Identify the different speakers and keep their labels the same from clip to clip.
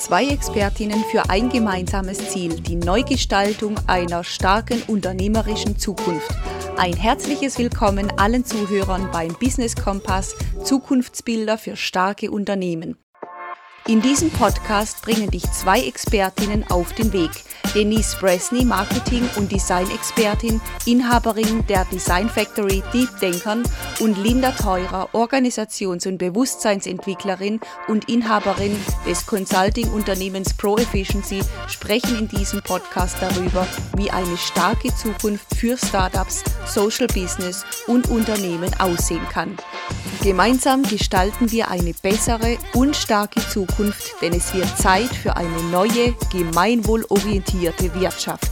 Speaker 1: Zwei Expertinnen für ein gemeinsames Ziel, die Neugestaltung einer starken unternehmerischen Zukunft. Ein herzliches Willkommen allen Zuhörern beim Business Kompass Zukunftsbilder für starke Unternehmen. In diesem Podcast bringen dich zwei Expertinnen auf den Weg. Denise Bresney, Marketing- und Design-Expertin, Inhaberin der Design Factory Deep Denkern und Linda Teurer, Organisations- und Bewusstseinsentwicklerin und Inhaberin des Consulting-Unternehmens Pro Efficiency, sprechen in diesem Podcast darüber, wie eine starke Zukunft für Startups, Social Business und Unternehmen aussehen kann. Gemeinsam gestalten wir eine bessere und starke Zukunft, denn es wird Zeit für eine neue, gemeinwohlorientierte Wirtschaft.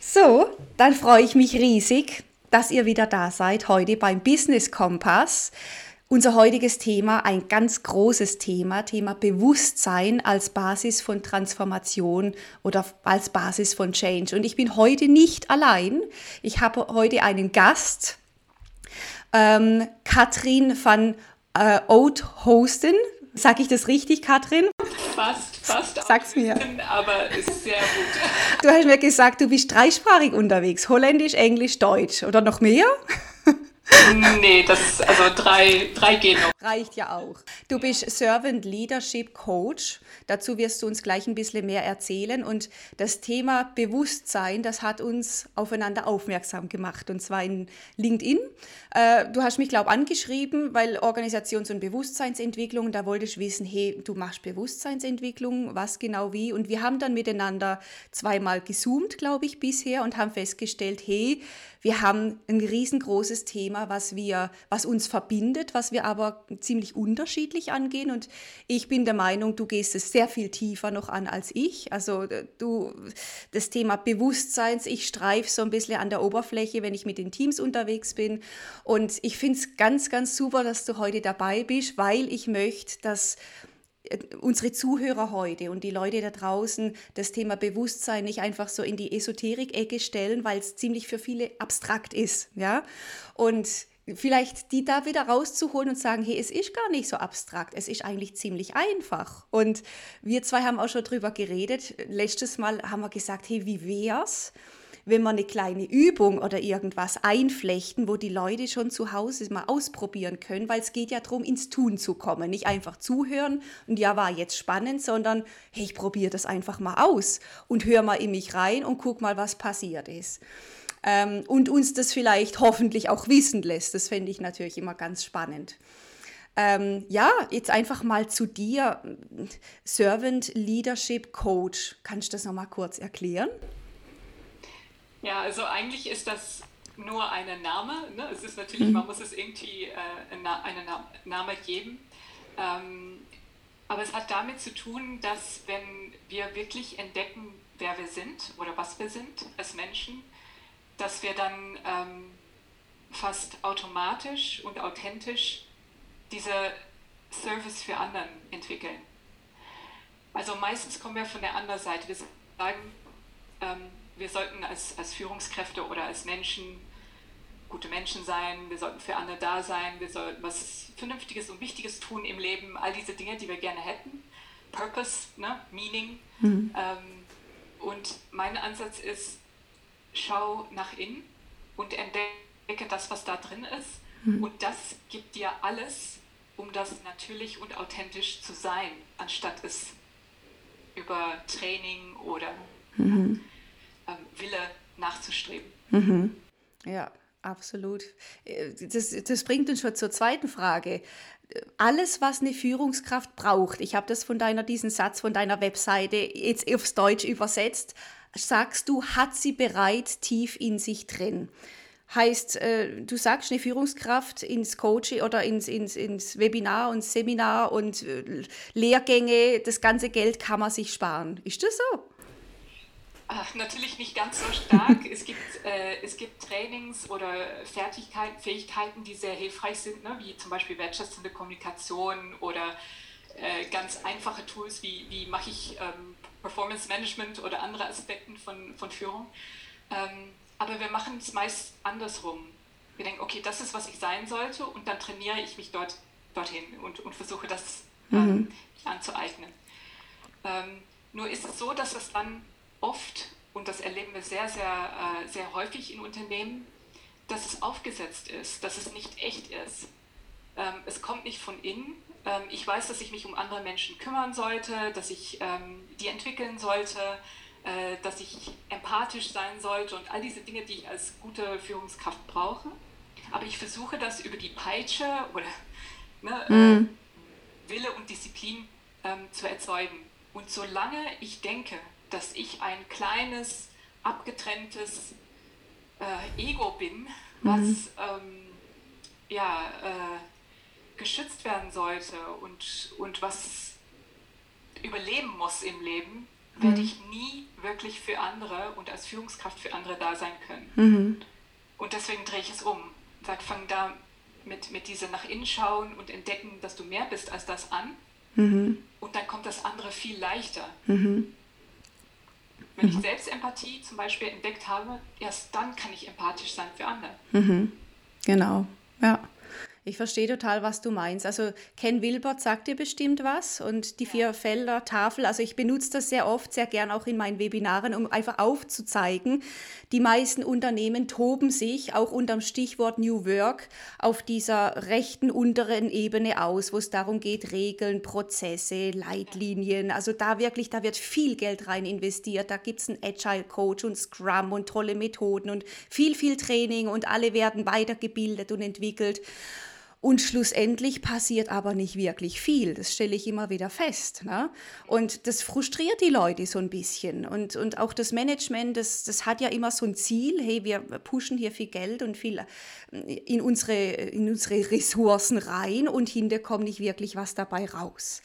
Speaker 1: So, dann freue ich mich riesig, dass ihr wieder da seid heute beim Business Kompass. Unser heutiges Thema, ein ganz großes Thema, Thema Bewusstsein als Basis von Transformation oder als Basis von Change. Und ich bin heute nicht allein. Ich habe heute einen Gast, ähm, Katrin van äh, Oud-Hosten. Sag ich das richtig, Katrin?
Speaker 2: Fast, fast.
Speaker 1: Sag's mir.
Speaker 2: Aber ist sehr gut.
Speaker 1: Du hast mir gesagt, du bist dreisprachig unterwegs. Holländisch, Englisch, Deutsch. Oder noch mehr?
Speaker 2: Nee, das, also drei, drei gehen noch.
Speaker 1: Reicht ja auch. Du bist Servant Leadership Coach. Dazu wirst du uns gleich ein bisschen mehr erzählen. Und das Thema Bewusstsein, das hat uns aufeinander aufmerksam gemacht. Und zwar in LinkedIn. Äh, du hast mich, glaube ich, angeschrieben, weil Organisations- und Bewusstseinsentwicklung, da wolltest du wissen, hey, du machst Bewusstseinsentwicklung, was genau wie. Und wir haben dann miteinander zweimal gezoomt, glaube ich, bisher und haben festgestellt, hey, wir haben ein riesengroßes Thema, was wir, was uns verbindet, was wir aber ziemlich unterschiedlich angehen. Und ich bin der Meinung, du gehst es sehr viel tiefer noch an als ich. Also äh, du, das Thema Bewusstseins, ich streife so ein bisschen an der Oberfläche, wenn ich mit den Teams unterwegs bin. Und ich finde es ganz, ganz super, dass du heute dabei bist, weil ich möchte, dass unsere Zuhörer heute und die Leute da draußen das Thema Bewusstsein nicht einfach so in die Esoterik-Ecke stellen, weil es ziemlich für viele abstrakt ist, ja. Und vielleicht die da wieder rauszuholen und sagen, hey, es ist gar nicht so abstrakt, es ist eigentlich ziemlich einfach. Und wir zwei haben auch schon drüber geredet. Letztes Mal haben wir gesagt, hey, wie wär's? Wenn wir eine kleine Übung oder irgendwas einflechten, wo die Leute schon zu Hause mal ausprobieren können, weil es geht ja darum, ins Tun zu kommen. Nicht einfach zuhören und ja, war jetzt spannend, sondern hey, ich probiere das einfach mal aus und höre mal in mich rein und guck mal, was passiert ist. Ähm, und uns das vielleicht hoffentlich auch wissen lässt. Das fände ich natürlich immer ganz spannend. Ähm, ja, jetzt einfach mal zu dir, Servant Leadership Coach. Kannst du das nochmal kurz erklären?
Speaker 2: Ja, also eigentlich ist das nur ein Name. Ne? Es ist natürlich, mhm. man muss es irgendwie äh, einen Na Name geben. Ähm, aber es hat damit zu tun, dass wenn wir wirklich entdecken, wer wir sind oder was wir sind als Menschen, dass wir dann ähm, fast automatisch und authentisch diese Service für anderen entwickeln. Also meistens kommen wir von der anderen Seite. Wir sagen, ähm, wir sollten als, als Führungskräfte oder als Menschen gute Menschen sein, wir sollten für andere da sein, wir sollten was Vernünftiges und Wichtiges tun im Leben, all diese Dinge, die wir gerne hätten. Purpose, ne? Meaning. Mhm. Ähm, und mein Ansatz ist, schau nach innen und entdecke das, was da drin ist. Mhm. Und das gibt dir alles, um das natürlich und authentisch zu sein, anstatt es über Training oder mhm Wille nachzustreben.
Speaker 1: Mhm. Ja, absolut. Äh, das, das bringt uns schon zur zweiten Frage. Alles, was eine Führungskraft braucht, ich habe das von deiner, diesen Satz von deiner Webseite jetzt aufs Deutsch übersetzt, sagst du, hat sie bereit tief in sich drin. Heißt, äh, du sagst eine Führungskraft ins Coaching oder ins, ins, ins Webinar und Seminar und äh, Lehrgänge, das ganze Geld kann man sich sparen. Ist das so?
Speaker 2: Ach, natürlich nicht ganz so stark. es, gibt, äh, es gibt Trainings oder Fertigkeiten, Fähigkeiten, die sehr hilfreich sind, ne? wie zum Beispiel wertschätzende Kommunikation oder äh, ganz einfache Tools, wie, wie mache ich ähm, Performance Management oder andere Aspekte von, von Führung. Ähm, aber wir machen es meist andersrum. Wir denken, okay, das ist, was ich sein sollte und dann trainiere ich mich dort dorthin und, und versuche das ähm, mhm. anzueignen. Ähm, nur ist es so, dass es dann oft, und das erleben wir sehr, sehr, äh, sehr häufig in Unternehmen, dass es aufgesetzt ist, dass es nicht echt ist. Ähm, es kommt nicht von innen. Ähm, ich weiß, dass ich mich um andere Menschen kümmern sollte, dass ich ähm, die entwickeln sollte, äh, dass ich empathisch sein sollte und all diese Dinge, die ich als gute Führungskraft brauche. Aber ich versuche das über die Peitsche oder ne, mhm. Wille und Disziplin ähm, zu erzeugen. Und solange ich denke, dass ich ein kleines, abgetrenntes äh, Ego bin, was mhm. ähm, ja, äh, geschützt werden sollte und, und was überleben muss im Leben, mhm. werde ich nie wirklich für andere und als Führungskraft für andere da sein können. Mhm. Und deswegen drehe ich es um. Sag, fang da mit, mit dieser nach innen schauen und entdecken, dass du mehr bist als das an. Mhm. Und dann kommt das andere viel leichter. Mhm. Wenn ich mhm. Selbstempathie zum Beispiel entdeckt habe, erst dann kann ich empathisch sein für andere.
Speaker 1: Mhm. Genau, ja. Ich verstehe total, was du meinst. Also Ken Wilbert sagt dir bestimmt was und die vier Felder Tafel. Also ich benutze das sehr oft, sehr gern auch in meinen Webinaren, um einfach aufzuzeigen, die meisten Unternehmen toben sich auch unter dem Stichwort New Work auf dieser rechten unteren Ebene aus, wo es darum geht, Regeln, Prozesse, Leitlinien. Also da wirklich, da wird viel Geld rein investiert. Da gibt es einen Agile Coach und Scrum und tolle Methoden und viel, viel Training und alle werden weitergebildet und entwickelt. Und schlussendlich passiert aber nicht wirklich viel. Das stelle ich immer wieder fest. Ne? Und das frustriert die Leute so ein bisschen. Und, und auch das Management, das, das hat ja immer so ein Ziel, hey, wir pushen hier viel Geld und viel äh, in unsere, in unsere Ressourcen rein und hinter kommt nicht wirklich was dabei raus.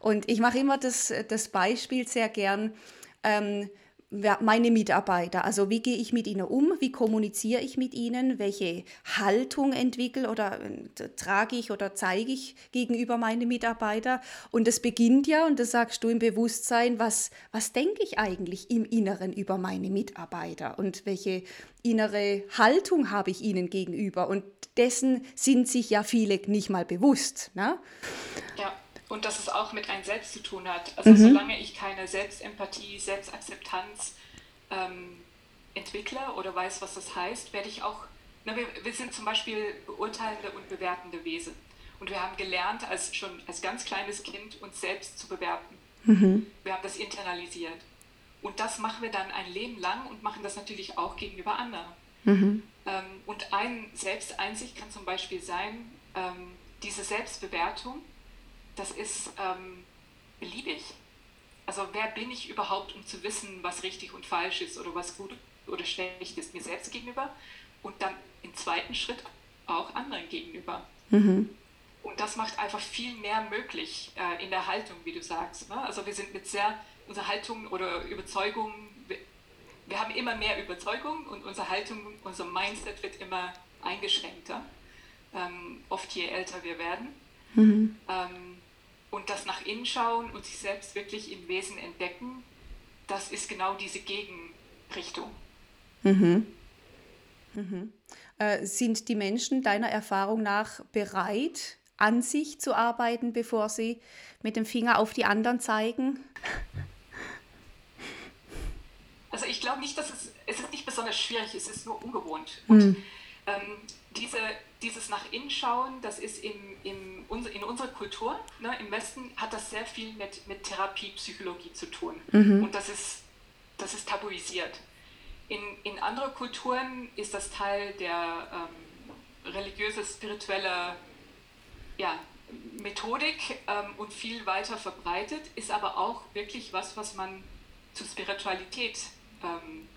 Speaker 1: Und ich mache immer das, das Beispiel sehr gern. Ähm, meine Mitarbeiter. Also wie gehe ich mit ihnen um? Wie kommuniziere ich mit ihnen? Welche Haltung entwickle oder äh, trage ich oder zeige ich gegenüber meinen Mitarbeitern? Und das beginnt ja, und das sagst du im Bewusstsein, was, was denke ich eigentlich im Inneren über meine Mitarbeiter und welche innere Haltung habe ich ihnen gegenüber? Und dessen sind sich ja viele nicht mal bewusst. Ne?
Speaker 2: Ja und dass es auch mit einem selbst zu tun hat. Also mhm. solange ich keine Selbstempathie, Selbstakzeptanz ähm, entwickle oder weiß, was das heißt, werde ich auch, na, wir, wir sind zum Beispiel beurteilende und bewertende Wesen. Und wir haben gelernt, als schon als ganz kleines Kind uns selbst zu bewerten. Mhm. Wir haben das internalisiert. Und das machen wir dann ein Leben lang und machen das natürlich auch gegenüber anderen. Mhm. Ähm, und ein Selbsteinsicht kann zum Beispiel sein, ähm, diese Selbstbewertung das ist ähm, beliebig. Also wer bin ich überhaupt, um zu wissen, was richtig und falsch ist oder was gut oder schlecht ist mir selbst gegenüber und dann im zweiten Schritt auch anderen gegenüber. Mhm. Und das macht einfach viel mehr möglich äh, in der Haltung, wie du sagst. Ne? Also wir sind mit sehr, unsere Haltung oder Überzeugung, wir, wir haben immer mehr Überzeugung und unsere Haltung, unser Mindset wird immer eingeschränkter, ähm, oft je älter wir werden. Mhm. Ähm, und das nach innen schauen und sich selbst wirklich im Wesen entdecken, das ist genau diese Gegenrichtung. Mhm.
Speaker 1: Mhm. Äh, sind die Menschen deiner Erfahrung nach bereit, an sich zu arbeiten, bevor sie mit dem Finger auf die anderen zeigen?
Speaker 2: Also ich glaube nicht, dass es, es ist nicht besonders schwierig, es ist nur ungewohnt. Und mhm. ähm, diese dieses nach innen schauen, das ist im, im, in unserer Kultur, ne, im Westen, hat das sehr viel mit, mit Therapie, Psychologie zu tun. Mhm. Und das ist, das ist tabuisiert. In, in anderen Kulturen ist das Teil der ähm, religiöse, spirituelle ja, Methodik ähm, und viel weiter verbreitet, ist aber auch wirklich was, was man zur Spiritualität, ähm,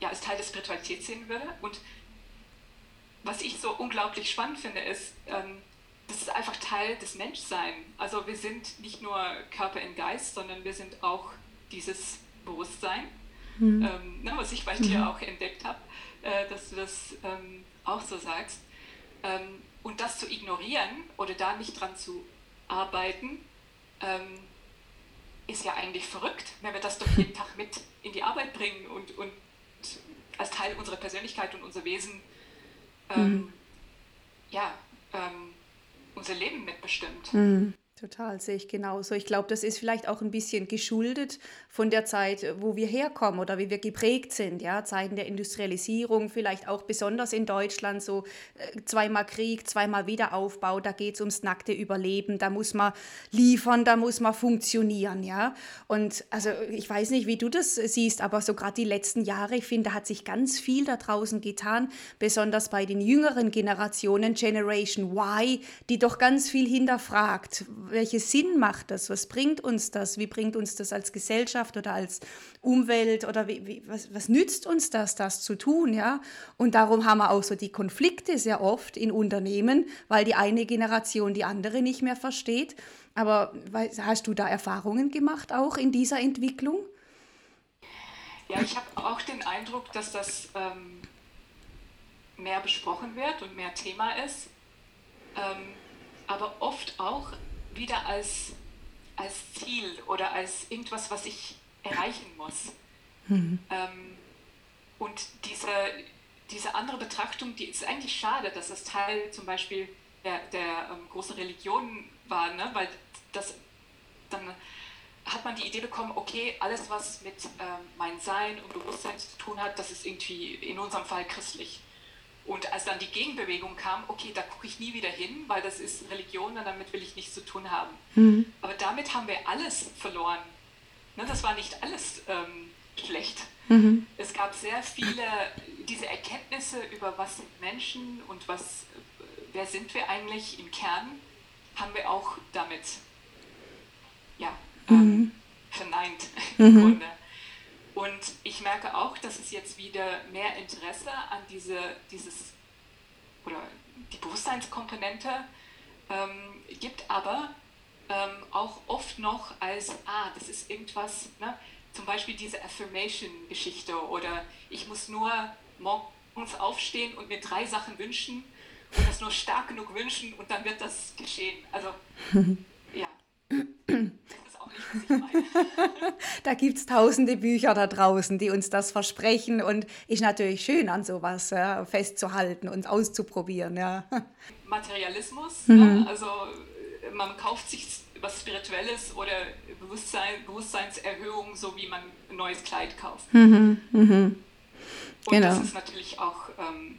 Speaker 2: ja, als Teil der Spiritualität sehen würde. Und was ich so unglaublich spannend finde, ist, ähm, das ist einfach Teil des Menschseins. Also wir sind nicht nur Körper und Geist, sondern wir sind auch dieses Bewusstsein, mhm. ähm, ne, was ich bei dir mhm. auch entdeckt habe, äh, dass du das ähm, auch so sagst. Ähm, und das zu ignorieren oder da nicht dran zu arbeiten, ähm, ist ja eigentlich verrückt, wenn wir das doch jeden Tag mit in die Arbeit bringen und, und als Teil unserer Persönlichkeit und unser Wesen ähm, mhm. ja, ähm, unser Leben mitbestimmt.
Speaker 1: Mhm. Total, sehe ich genauso. Ich glaube, das ist vielleicht auch ein bisschen geschuldet von der Zeit, wo wir herkommen oder wie wir geprägt sind. Ja, Zeiten der Industrialisierung, vielleicht auch besonders in Deutschland, so äh, zweimal Krieg, zweimal Wiederaufbau, da geht es ums nackte Überleben, da muss man liefern, da muss man funktionieren. Ja, und also ich weiß nicht, wie du das siehst, aber so gerade die letzten Jahre, ich finde, da hat sich ganz viel da draußen getan, besonders bei den jüngeren Generationen, Generation Y, die doch ganz viel hinterfragt welchen Sinn macht das? Was bringt uns das? Wie bringt uns das als Gesellschaft oder als Umwelt oder wie, wie, was, was nützt uns das, das zu tun? Ja? Und darum haben wir auch so die Konflikte sehr oft in Unternehmen, weil die eine Generation die andere nicht mehr versteht. Aber hast du da Erfahrungen gemacht auch in dieser Entwicklung?
Speaker 2: Ja, ich habe auch den Eindruck, dass das ähm, mehr besprochen wird und mehr Thema ist. Ähm, aber oft auch wieder als, als Ziel oder als irgendwas, was ich erreichen muss. Mhm. Ähm, und diese, diese andere Betrachtung, die ist eigentlich schade, dass das Teil zum Beispiel der, der ähm, großen Religion war, ne? weil das dann hat man die Idee bekommen, okay, alles, was mit ähm, mein Sein und Bewusstsein zu tun hat, das ist irgendwie in unserem Fall christlich. Und als dann die Gegenbewegung kam, okay, da gucke ich nie wieder hin, weil das ist Religion und damit will ich nichts zu tun haben. Mhm. Aber damit haben wir alles verloren. Ne, das war nicht alles ähm, schlecht. Mhm. Es gab sehr viele, diese Erkenntnisse über was sind Menschen und was, wer sind wir eigentlich im Kern, haben wir auch damit ja, ähm, mhm. verneint im mhm. Grunde. Und ich merke auch, dass es jetzt wieder mehr Interesse an diese, dieses oder die Bewusstseinskomponente ähm, gibt, aber ähm, auch oft noch als, ah, das ist irgendwas, ne? zum Beispiel diese Affirmation-Geschichte oder ich muss nur morgens aufstehen und mir drei Sachen wünschen und das nur stark genug wünschen und dann wird das geschehen. Also.
Speaker 1: da gibt es tausende Bücher da draußen, die uns das versprechen und ist natürlich schön an sowas ja, festzuhalten und auszuprobieren. Ja.
Speaker 2: Materialismus, mhm. ne? also man kauft sich was Spirituelles oder Bewusstsein, Bewusstseinserhöhung, so wie man ein neues Kleid kauft. Mhm. Mhm. Und genau. das ist natürlich auch ähm,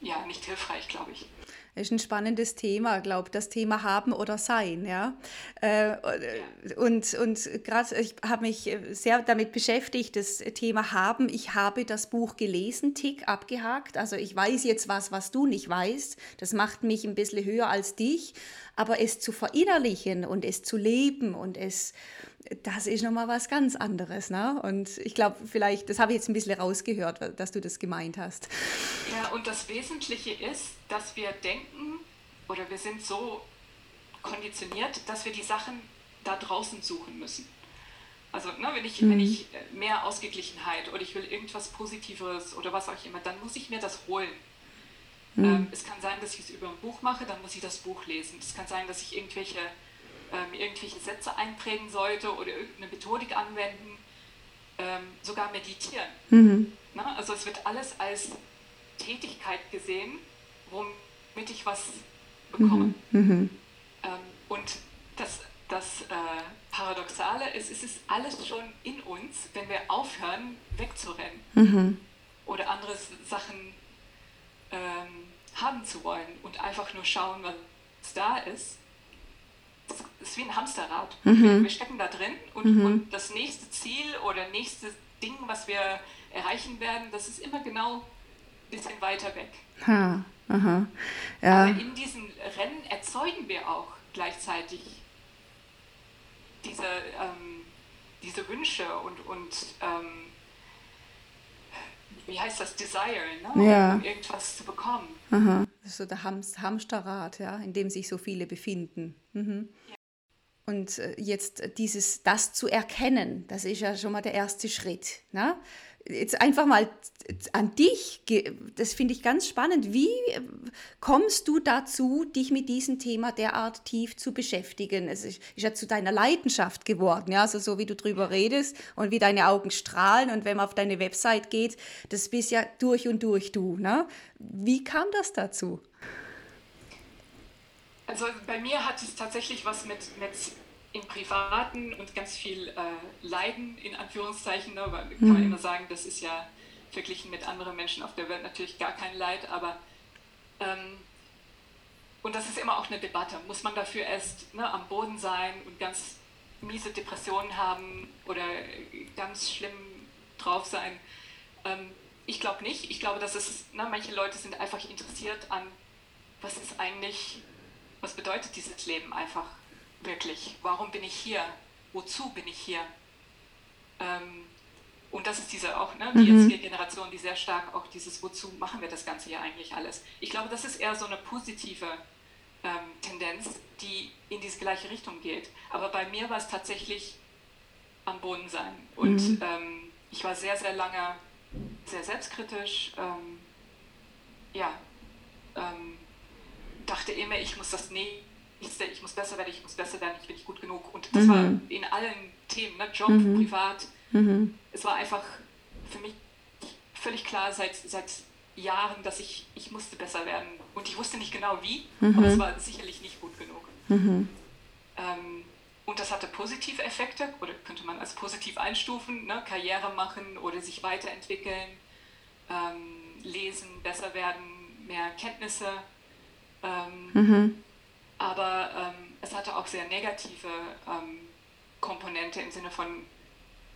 Speaker 2: ja, nicht hilfreich, glaube ich
Speaker 1: ist ein spannendes Thema, glaube das Thema haben oder sein, ja. Äh, und und gerade ich habe mich sehr damit beschäftigt, das Thema haben. Ich habe das Buch gelesen, Tick abgehakt. Also ich weiß jetzt was, was du nicht weißt. Das macht mich ein bisschen höher als dich, aber es zu verinnerlichen und es zu leben und es das ist nochmal was ganz anderes. Ne? Und ich glaube, vielleicht, das habe ich jetzt ein bisschen rausgehört, dass du das gemeint hast.
Speaker 2: Ja, und das Wesentliche ist, dass wir denken oder wir sind so konditioniert, dass wir die Sachen da draußen suchen müssen. Also ne, wenn, ich, mhm. wenn ich mehr Ausgeglichenheit oder ich will irgendwas Positiveres oder was auch immer, dann muss ich mir das holen. Mhm. Ähm, es kann sein, dass ich es über ein Buch mache, dann muss ich das Buch lesen. Es kann sein, dass ich irgendwelche ähm, irgendwelche Sätze einprägen sollte oder irgendeine Methodik anwenden, ähm, sogar meditieren. Mhm. Na, also es wird alles als Tätigkeit gesehen, womit ich was bekomme. Mhm. Mhm. Ähm, und das, das äh, Paradoxale ist, es ist alles schon in uns, wenn wir aufhören, wegzurennen mhm. oder andere Sachen ähm, haben zu wollen und einfach nur schauen, was da ist ist wie ein Hamsterrad. Mhm. Wir stecken da drin und, mhm. und, das nächste Ziel oder nächste Ding, was wir erreichen werden, das ist immer genau ein bisschen weiter weg. Ha. Aha. Ja. Aber in diesen Rennen erzeugen wir auch gleichzeitig diese, ähm, diese Wünsche und, und ähm, wie heißt das, Desire, ne? ja. um irgendwas zu bekommen.
Speaker 1: Aha. Das ist so der Hamsterrad, ja, in dem sich so viele befinden. Mhm. Und äh, jetzt dieses, das zu erkennen, das ist ja schon mal der erste Schritt. Ne? Jetzt einfach mal an dich, das finde ich ganz spannend. Wie äh, kommst du dazu, dich mit diesem Thema derart tief zu beschäftigen? Es ist, ist ja zu deiner Leidenschaft geworden, ja, also so wie du drüber redest und wie deine Augen strahlen und wenn man auf deine Website geht, das bist ja durch und durch du. Ne? Wie kam das dazu?
Speaker 2: Also bei mir hat es tatsächlich was mit, mit im Privaten und ganz viel äh, Leiden in Anführungszeichen. Ne? Kann mhm. man immer sagen, das ist ja verglichen mit anderen Menschen auf der Welt natürlich gar kein Leid, aber ähm, und das ist immer auch eine Debatte. Muss man dafür erst ne, am Boden sein und ganz miese Depressionen haben oder ganz schlimm drauf sein? Ähm, ich glaube nicht. Ich glaube, dass es, ne, manche Leute sind einfach interessiert an, was ist eigentlich, was bedeutet dieses Leben einfach wirklich? Warum bin ich hier? Wozu bin ich hier? Ähm, und das ist diese auch, ne, die mhm. jetzt Generation, die sehr stark auch dieses, wozu machen wir das Ganze hier eigentlich alles? Ich glaube, das ist eher so eine positive ähm, Tendenz, die in diese gleiche Richtung geht. Aber bei mir war es tatsächlich am Boden sein. Und mhm. ähm, ich war sehr, sehr lange sehr selbstkritisch. Ähm, ja, ähm, dachte immer, ich muss das nächste, ich muss besser werden, ich muss besser werden, ich bin nicht gut genug. Und das mhm. war in allen Themen, ne? Job, mhm. privat. Mhm. Es war einfach für mich völlig klar seit, seit Jahren, dass ich, ich musste besser werden. Und ich wusste nicht genau wie, mhm. aber es war sicherlich nicht gut genug. Mhm. Ähm, und das hatte positive Effekte, oder könnte man als positiv einstufen, ne? Karriere machen oder sich weiterentwickeln, ähm, lesen, besser werden, mehr Kenntnisse. Ähm, mhm. Aber ähm, es hatte auch sehr negative ähm, Komponente im Sinne von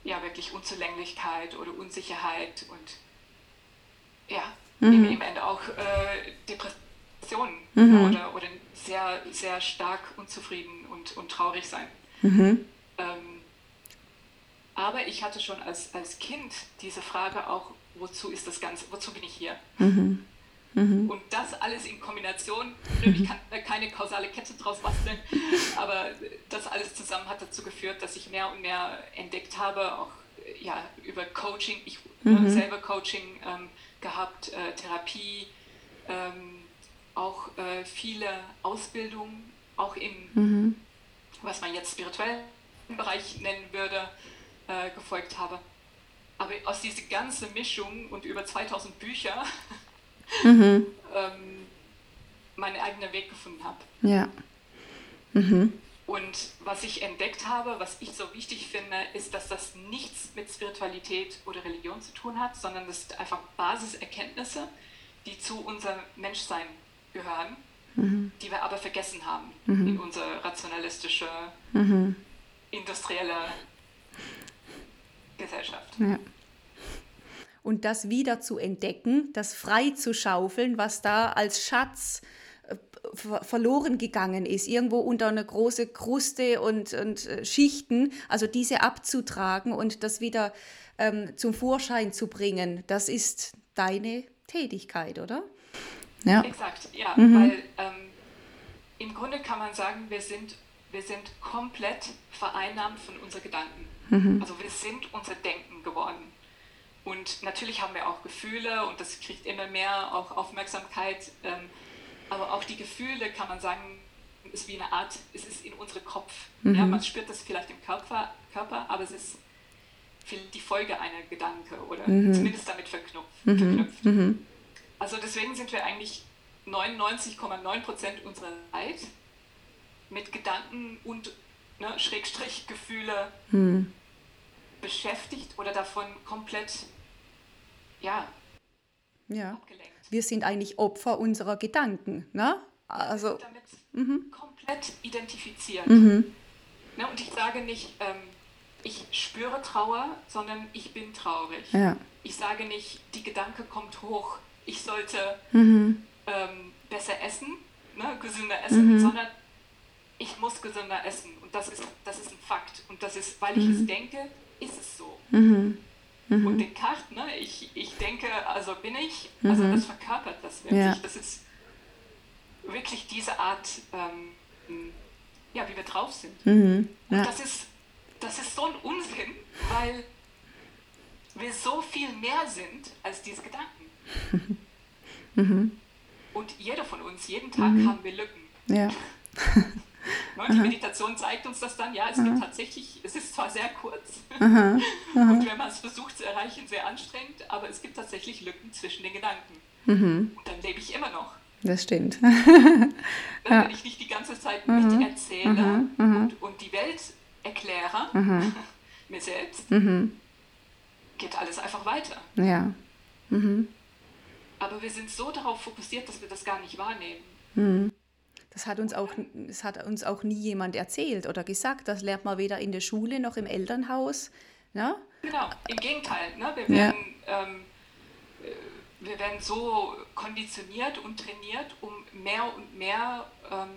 Speaker 2: ja wirklich Unzulänglichkeit oder Unsicherheit und ja, mhm. im Ende auch äh, Depressionen mhm. oder, oder sehr, sehr stark unzufrieden und, und traurig sein. Mhm. Ähm, aber ich hatte schon als, als Kind diese Frage auch, wozu ist das Ganze, wozu bin ich hier? Mhm. Mhm. Und das alles in Kombination, ich kann keine kausale Kette draus basteln, aber das alles zusammen hat dazu geführt, dass ich mehr und mehr entdeckt habe, auch ja, über Coaching, ich mhm. selber Coaching ähm, gehabt, äh, Therapie, ähm, auch äh, viele Ausbildungen, auch im, mhm. was man jetzt spirituellen Bereich nennen würde, äh, gefolgt habe. Aber aus dieser ganzen Mischung und über 2000 Bücher mhm. ähm, meinen eigenen Weg gefunden habe.
Speaker 1: Ja. Mhm.
Speaker 2: Und was ich entdeckt habe, was ich so wichtig finde, ist, dass das nichts mit Spiritualität oder Religion zu tun hat, sondern das sind einfach Basiserkenntnisse, die zu unserem Menschsein gehören, mhm. die wir aber vergessen haben mhm. in unsere rationalistische, mhm. industrielle Gesellschaft.
Speaker 1: Ja. Und das wieder zu entdecken, das frei zu schaufeln, was da als Schatz verloren gegangen ist, irgendwo unter eine große Kruste und, und äh, Schichten, also diese abzutragen und das wieder ähm, zum Vorschein zu bringen, das ist deine Tätigkeit, oder?
Speaker 2: Ja. Exakt, ja, mhm. weil ähm, im Grunde kann man sagen, wir sind, wir sind komplett vereinnahmt von unseren Gedanken. Mhm. Also wir sind unser Denken geworden. Und natürlich haben wir auch Gefühle und das kriegt immer mehr auch Aufmerksamkeit. Ähm, aber auch die Gefühle, kann man sagen, ist wie eine Art, es ist in unserem Kopf. Mhm. Ja, man spürt das vielleicht im Körper, Körper aber es ist die Folge einer Gedanke oder mhm. zumindest damit verknüpft. Mhm. verknüpft. Mhm. Also deswegen sind wir eigentlich 99,9 Prozent unserer Zeit mit Gedanken und ne, Schrägstrich Gefühle mhm. beschäftigt oder davon komplett ja,
Speaker 1: ja. abgelenkt wir sind eigentlich Opfer unserer Gedanken. Ne?
Speaker 2: Also, damit mhm. komplett identifiziert. Mhm. Ne, und ich sage nicht, ähm, ich spüre Trauer, sondern ich bin traurig. Ja. Ich sage nicht, die Gedanke kommt hoch, ich sollte mhm. ähm, besser essen, ne, gesünder essen, mhm. sondern ich muss gesünder essen. Und das ist, das ist ein Fakt. Und das ist, weil ich es mhm. denke, ist es so. Mhm. Und Descartes, ne, ich, ich denke, also bin ich, also mhm. das verkörpert das wirklich. Ja. Das ist wirklich diese Art, ähm, ja, wie wir drauf sind. Mhm. Ja. Und das ist, das ist so ein Unsinn, weil wir so viel mehr sind als diese Gedanken. Mhm. Und jeder von uns, jeden Tag mhm. haben wir Lücken.
Speaker 1: Ja.
Speaker 2: Ne? Die Meditation zeigt uns das dann, ja, es gibt tatsächlich, es ist zwar sehr kurz aha, aha. und wenn man es versucht zu erreichen, sehr anstrengend, aber es gibt tatsächlich Lücken zwischen den Gedanken. Mhm. Und dann lebe ich immer noch.
Speaker 1: Das stimmt.
Speaker 2: Wenn ich nicht die ganze Zeit mhm. miterzähle mhm. mhm. und, und die Welt erkläre, mhm. mir selbst, mhm. geht alles einfach weiter.
Speaker 1: Ja. Mhm.
Speaker 2: Aber wir sind so darauf fokussiert, dass wir das gar nicht wahrnehmen.
Speaker 1: Das hat, uns auch, das hat uns auch nie jemand erzählt oder gesagt. Das lernt man weder in der Schule noch im Elternhaus. Ne?
Speaker 2: Genau, im Gegenteil. Ne? Wir, werden, ja. ähm, äh, wir werden so konditioniert und trainiert, um mehr und mehr ähm,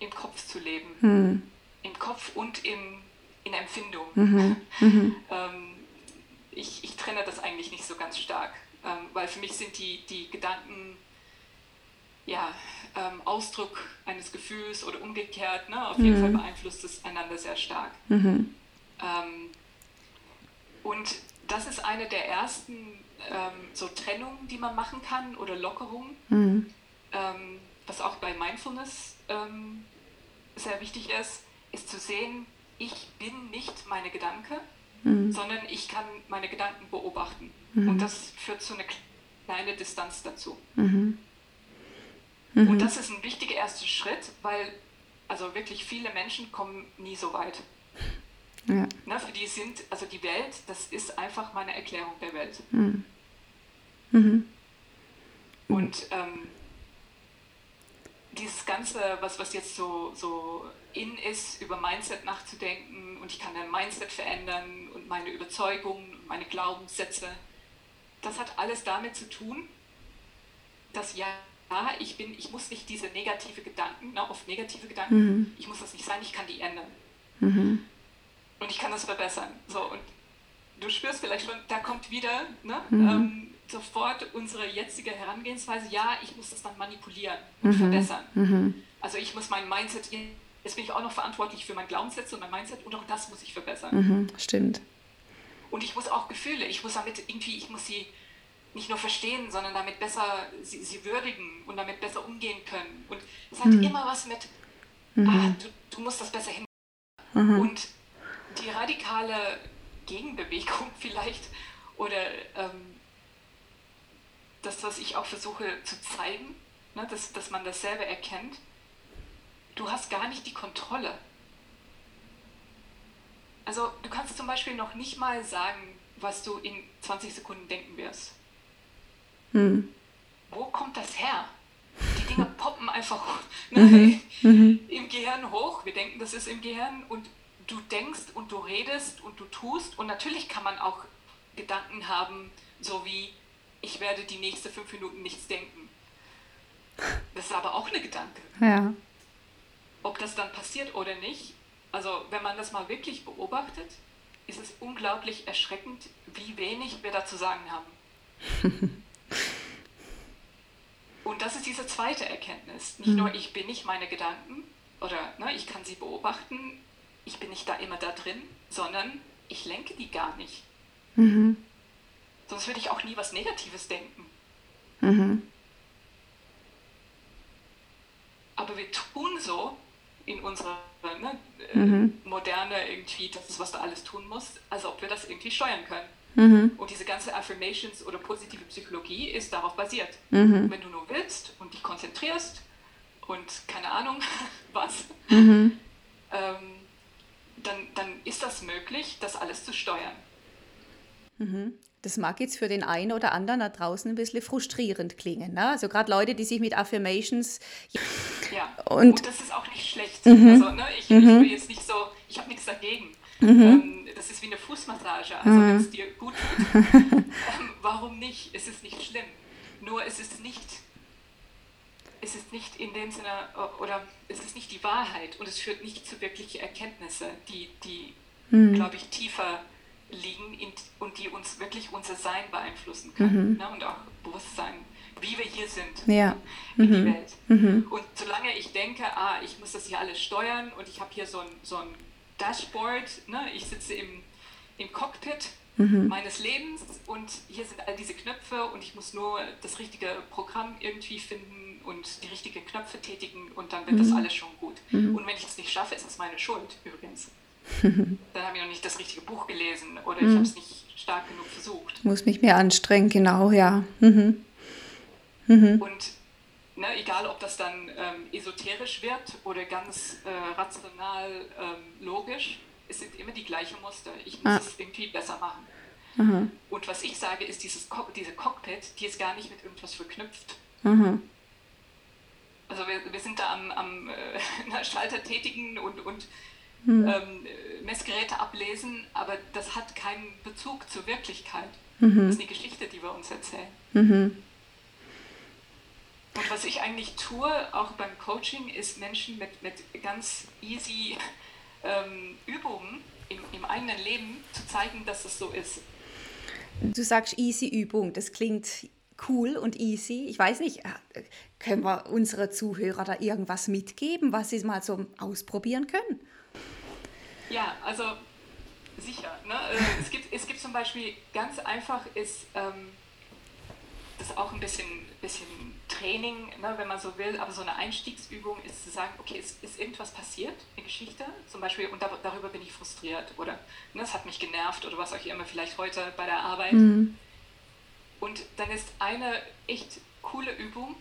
Speaker 2: im Kopf zu leben. Hm. Im Kopf und in, in Empfindung. Mhm. Mhm. ähm, ich, ich trenne das eigentlich nicht so ganz stark, ähm, weil für mich sind die, die Gedanken ja, ähm, Ausdruck eines Gefühls oder umgekehrt. Ne? Auf jeden Fall mhm. beeinflusst es einander sehr stark. Mhm. Ähm, und das ist eine der ersten ähm, so Trennungen, die man machen kann oder Lockerungen, mhm. Ähm, was auch bei Mindfulness ähm, sehr wichtig ist, ist zu sehen, ich bin nicht meine Gedanken, mhm. sondern ich kann meine Gedanken beobachten. Mhm. Und das führt zu einer kleinen Distanz dazu. Mhm. Und das ist ein wichtiger erster Schritt, weil also wirklich viele Menschen kommen nie so weit. Ja. Na, für die sind, also die Welt, das ist einfach meine Erklärung der Welt. Mhm. Mhm. Und ähm, dieses Ganze, was, was jetzt so, so in ist, über Mindset nachzudenken und ich kann mein Mindset verändern und meine Überzeugungen und meine Glaubenssätze, das hat alles damit zu tun, dass ja, ich bin, ich muss nicht diese negative Gedanken, ne, oft negative Gedanken, mhm. ich muss das nicht sein, ich kann die ändern. Mhm und ich kann das verbessern. So, und du spürst vielleicht schon, da kommt wieder ne, mhm. ähm, sofort unsere jetzige Herangehensweise, ja, ich muss das dann manipulieren und mhm. verbessern. Mhm. Also ich muss mein Mindset, jetzt bin ich auch noch verantwortlich für mein Glaubenssätze und mein Mindset und auch das muss ich verbessern.
Speaker 1: Mhm, stimmt.
Speaker 2: Und ich muss auch Gefühle, ich muss damit irgendwie, ich muss sie nicht nur verstehen, sondern damit besser sie, sie würdigen und damit besser umgehen können. Und es hat mhm. immer was mit, mhm. ah, du, du musst das besser hin. Und die radikale Gegenbewegung vielleicht oder ähm, das, was ich auch versuche zu zeigen, ne, dass, dass man das selber erkennt, du hast gar nicht die Kontrolle. Also du kannst zum Beispiel noch nicht mal sagen, was du in 20 Sekunden denken wirst. Hm. Wo kommt das her? Die Dinge poppen einfach ne, mhm. im Gehirn hoch. Wir denken, das ist im Gehirn und du denkst und du redest und du tust. Und natürlich kann man auch Gedanken haben, so wie ich werde die nächsten fünf Minuten nichts denken. Das ist aber auch eine Gedanke.
Speaker 1: Ja.
Speaker 2: Ob das dann passiert oder nicht, also wenn man das mal wirklich beobachtet, ist es unglaublich erschreckend, wie wenig wir da zu sagen haben. Und das ist diese zweite Erkenntnis. Nicht nur mhm. ich bin nicht meine Gedanken oder ne, ich kann sie beobachten, ich bin nicht da immer da drin, sondern ich lenke die gar nicht. Mhm. Sonst würde ich auch nie was Negatives denken. Mhm. Aber wir tun so in unserer ne, äh, mhm. Moderne irgendwie, das ist, was du alles tun musst, als ob wir das irgendwie steuern können. Mhm. Und diese ganze Affirmations oder positive Psychologie ist darauf basiert. Mhm. Wenn du nur willst und dich konzentrierst und keine Ahnung was, mhm. ähm, dann, dann ist das möglich, das alles zu steuern.
Speaker 1: Mhm. Das mag jetzt für den einen oder anderen da draußen ein bisschen frustrierend klingen. Ne? Also gerade Leute, die sich mit Affirmations...
Speaker 2: Ja, und, und das ist auch nicht schlecht. Mhm. Also, ne, ich, mhm. ich will jetzt nicht so, ich habe nichts dagegen. Mhm. Ähm, das ist wie eine Fußmassage. Also mhm. wenn es dir gut tut, ähm, warum nicht? Es ist nicht schlimm. Nur es ist nicht ist es nicht in dem Sinne, oder es ist nicht die Wahrheit und es führt nicht zu wirklichen Erkenntnissen, die, die mhm. glaube ich, tiefer liegen in, und die uns wirklich unser Sein beeinflussen können mhm. ne? und auch Bewusstsein, wie wir hier sind
Speaker 1: ja.
Speaker 2: in mhm. die Welt. Mhm. Und solange ich denke, ah, ich muss das hier alles steuern und ich habe hier so ein, so ein Dashboard, ne? ich sitze im, im Cockpit mhm. meines Lebens und hier sind all diese Knöpfe und ich muss nur das richtige Programm irgendwie finden und die richtigen Knöpfe tätigen und dann wird mhm. das alles schon gut. Mhm. Und wenn ich es nicht schaffe, ist es meine Schuld übrigens. dann habe ich noch nicht das richtige Buch gelesen oder ich mhm. habe es nicht stark genug versucht.
Speaker 1: Muss mich mehr anstrengen, genau, ja. Mhm. Mhm.
Speaker 2: Und ne, egal ob das dann ähm, esoterisch wird oder ganz äh, rational ähm, logisch, es sind immer die gleichen Muster. Ich muss ah. es irgendwie besser machen. Mhm. Und was ich sage, ist, dieses Co diese Cockpit, die ist gar nicht mit irgendwas verknüpft. Mhm. Also wir, wir sind da am, am äh, Schalter tätigen und, und mhm. ähm, Messgeräte ablesen, aber das hat keinen Bezug zur Wirklichkeit. Mhm. Das ist eine Geschichte, die wir uns erzählen. Mhm. Und was ich eigentlich tue, auch beim Coaching, ist Menschen mit, mit ganz easy ähm, Übungen im, im eigenen Leben zu zeigen, dass es so ist.
Speaker 1: Du sagst easy Übung, das klingt cool und easy. Ich weiß nicht, äh, können wir unsere Zuhörer da irgendwas mitgeben, was sie mal so ausprobieren können?
Speaker 2: Ja, also sicher. Ne? Äh, es, gibt, es gibt zum Beispiel ganz einfach ist ähm, das auch ein bisschen, bisschen Training, ne, wenn man so will, aber so eine Einstiegsübung ist zu sagen, okay, es ist irgendwas passiert in Geschichte, zum Beispiel, und da, darüber bin ich frustriert oder ne, es hat mich genervt oder was auch immer, vielleicht heute bei der Arbeit. Mhm. Und dann ist eine echt coole Übung,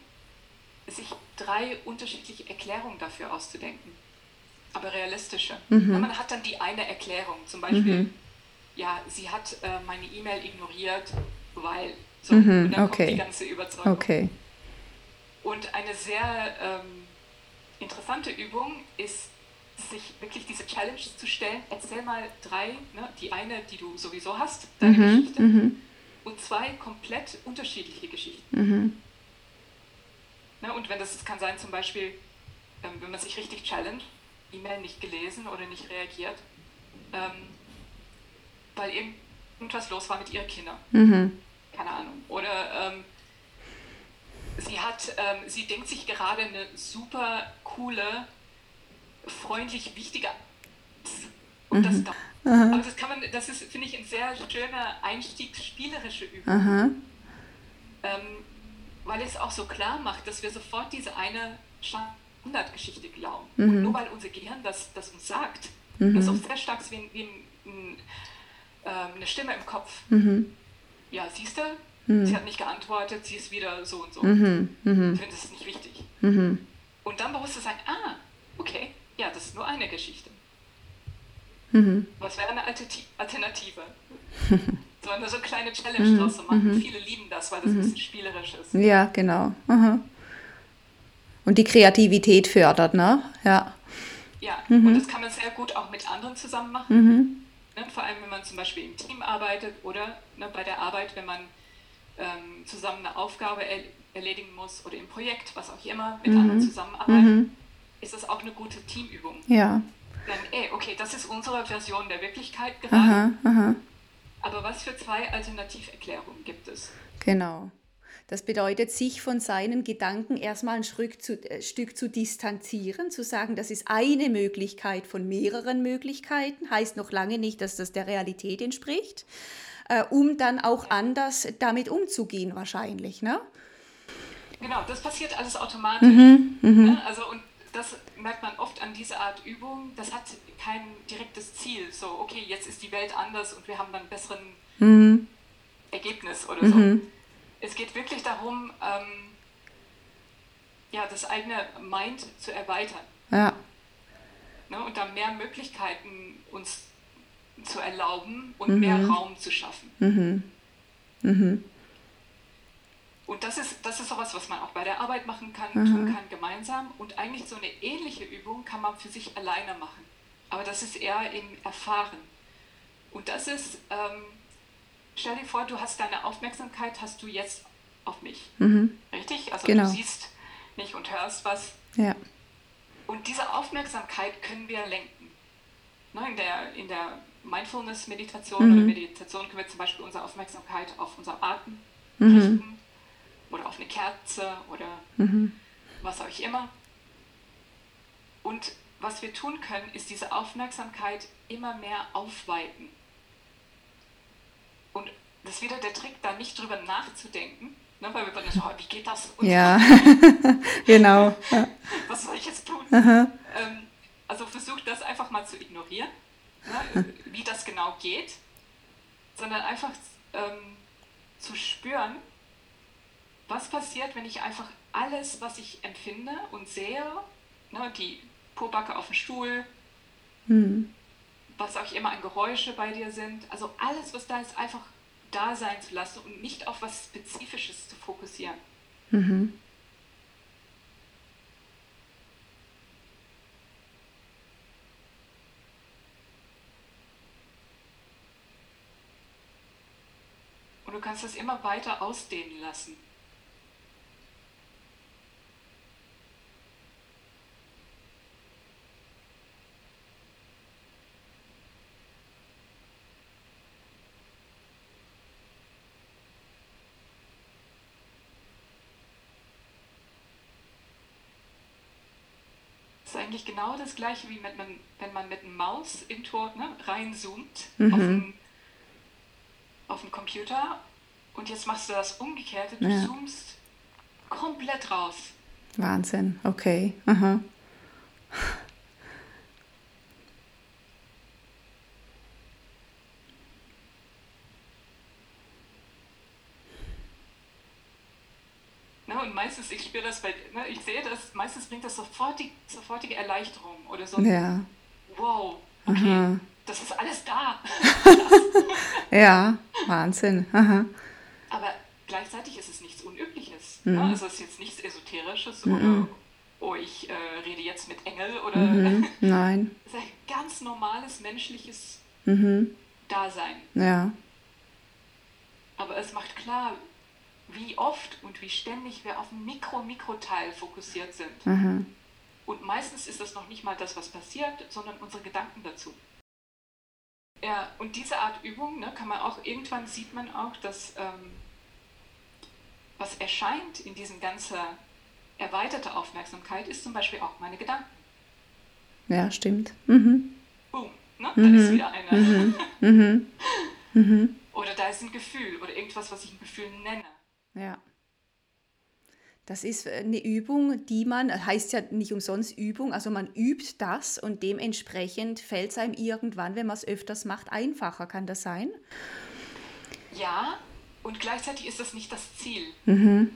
Speaker 2: sich drei unterschiedliche Erklärungen dafür auszudenken, aber realistische. Mhm. Man hat dann die eine Erklärung, zum Beispiel, mhm. ja, sie hat äh, meine E-Mail ignoriert, weil so, mhm, und dann okay. kommt die ganze Überzeugung.
Speaker 1: Okay.
Speaker 2: Und eine sehr ähm, interessante Übung ist, sich wirklich diese Challenge zu stellen. Erzähl mal drei, ne, die eine, die du sowieso hast, deine mhm, Geschichte, mhm. und zwei komplett unterschiedliche Geschichten. Mhm. Ne, und wenn das, das kann sein, zum Beispiel, ähm, wenn man sich richtig challenge, E-Mail nicht gelesen oder nicht reagiert, ähm, weil irgendwas los war mit ihren Kindern. Mhm keine Ahnung. Oder ähm, sie hat, ähm, sie denkt sich gerade eine super coole, freundlich wichtige und mhm. das Aha. Aber das kann man, das ist, finde ich, ein sehr schöner einstiegsspielerische Übung. Ähm, weil es auch so klar macht, dass wir sofort diese eine Standardgeschichte glauben. Mhm. Und nur weil unser Gehirn das, das uns sagt, mhm. das ist auch sehr stark wie, ein, wie ein, ein, äh, eine Stimme im Kopf. Mhm ja, siehst du, mhm. sie hat nicht geantwortet, sie ist wieder so und so. Mhm. Mhm. Ich finde, das ist nicht wichtig. Mhm. Und dann bewusst zu sagen, ah, okay, ja, das ist nur eine Geschichte. Mhm. Was wäre eine Alternative? so eine so kleine Challenge mhm. draus zu machen. Viele lieben das, weil das ein bisschen spielerisch ist.
Speaker 1: Ja, genau. Und die Kreativität fördert, ne? Ja.
Speaker 2: Ja, und das kann man sehr gut auch mit anderen zusammen machen. Ne? Vor allem, wenn man zum Beispiel im Team arbeitet oder ne, bei der Arbeit, wenn man ähm, zusammen eine Aufgabe er erledigen muss oder im Projekt, was auch immer, mit mhm. anderen zusammenarbeiten, mhm. ist das auch eine gute Teamübung.
Speaker 1: Ja.
Speaker 2: Dann, ey, okay, das ist unsere Version der Wirklichkeit gerade. Aha, aha. Aber was für zwei Alternativerklärungen gibt es?
Speaker 1: Genau. Das bedeutet, sich von seinen Gedanken erstmal ein Stück zu, äh, Stück zu distanzieren, zu sagen, das ist eine Möglichkeit von mehreren Möglichkeiten, heißt noch lange nicht, dass das der Realität entspricht, äh, um dann auch anders damit umzugehen wahrscheinlich. Ne?
Speaker 2: Genau, das passiert alles automatisch. Mhm, mhm. ne? Also und das merkt man oft an dieser Art Übung, das hat kein direktes Ziel. So, okay, jetzt ist die Welt anders und wir haben dann ein besseres mhm. Ergebnis oder so mhm es geht wirklich darum, ähm, ja, das eigene Mind zu erweitern.
Speaker 1: Ja.
Speaker 2: Ne, und da mehr Möglichkeiten uns zu erlauben und mhm. mehr Raum zu schaffen. Mhm. Mhm. Und das ist, das ist sowas, was man auch bei der Arbeit machen kann, mhm. tun kann gemeinsam. Und eigentlich so eine ähnliche Übung kann man für sich alleine machen. Aber das ist eher im Erfahren. Und das ist, ähm, stell dir vor, du hast deine Aufmerksamkeit, hast du jetzt auf mich. Mhm. Richtig? Also genau. du siehst mich und hörst was.
Speaker 1: Ja.
Speaker 2: Und diese Aufmerksamkeit können wir lenken. Ne, in der, in der Mindfulness-Meditation mhm. oder Meditation können wir zum Beispiel unsere Aufmerksamkeit auf unser Atem mhm. richten oder auf eine Kerze oder mhm. was auch immer. Und was wir tun können, ist diese Aufmerksamkeit immer mehr aufweiten. Und das ist wieder der Trick, da nicht drüber nachzudenken, ne, weil wir dann so, wie geht das?
Speaker 1: Und ja, genau.
Speaker 2: Was soll ich jetzt tun? Ähm, also versucht das einfach mal zu ignorieren, ne, wie das genau geht, sondern einfach ähm, zu spüren, was passiert, wenn ich einfach alles, was ich empfinde und sehe, ne, die Pobacke auf dem Stuhl, mhm. was auch immer an Geräusche bei dir sind, also alles, was da ist, einfach da sein zu lassen und nicht auf was Spezifisches zu fokussieren. Mhm. Und du kannst das immer weiter ausdehnen lassen. Das ist eigentlich genau das gleiche, wie mit, wenn man mit einem Maus in Tor ne, reinzoomt mhm. auf ein auf dem Computer und jetzt machst du das Umgekehrte, du ja. zoomst komplett raus.
Speaker 1: Wahnsinn, okay. Aha.
Speaker 2: Ne, und meistens, ich spüre das bei, ne, ich sehe das, meistens bringt das sofortig, sofortige Erleichterung oder so.
Speaker 1: Ja.
Speaker 2: Wow, okay, Aha. Das ist alles da.
Speaker 1: ja, Wahnsinn. Aha.
Speaker 2: Aber gleichzeitig ist es nichts Unübliches. Mhm. Ne? Also es ist jetzt nichts Esoterisches mhm. oder oh, ich äh, rede jetzt mit Engel oder.
Speaker 1: Mhm. Nein.
Speaker 2: es ist ein ganz normales menschliches
Speaker 1: mhm.
Speaker 2: Dasein.
Speaker 1: Ja.
Speaker 2: Aber es macht klar, wie oft und wie ständig wir auf ein Mikro-Mikroteil fokussiert sind. Und meistens ist das noch nicht mal das, was passiert, sondern unsere Gedanken dazu. Ja, und diese Art Übung ne, kann man auch, irgendwann sieht man auch, dass ähm, was erscheint in diesem ganzen erweiterte Aufmerksamkeit ist zum Beispiel auch meine Gedanken.
Speaker 1: Ja, stimmt. Mhm.
Speaker 2: Boom, ne? Mhm. da ist wieder eine.
Speaker 1: Mhm. mhm. mhm.
Speaker 2: oder da ist ein Gefühl oder irgendwas, was ich ein Gefühl nenne.
Speaker 1: Ja. Das ist eine Übung, die man, heißt ja nicht umsonst Übung, also man übt das und dementsprechend fällt es einem irgendwann, wenn man es öfters macht, einfacher. Kann das sein?
Speaker 2: Ja, und gleichzeitig ist das nicht das Ziel.
Speaker 1: Mhm.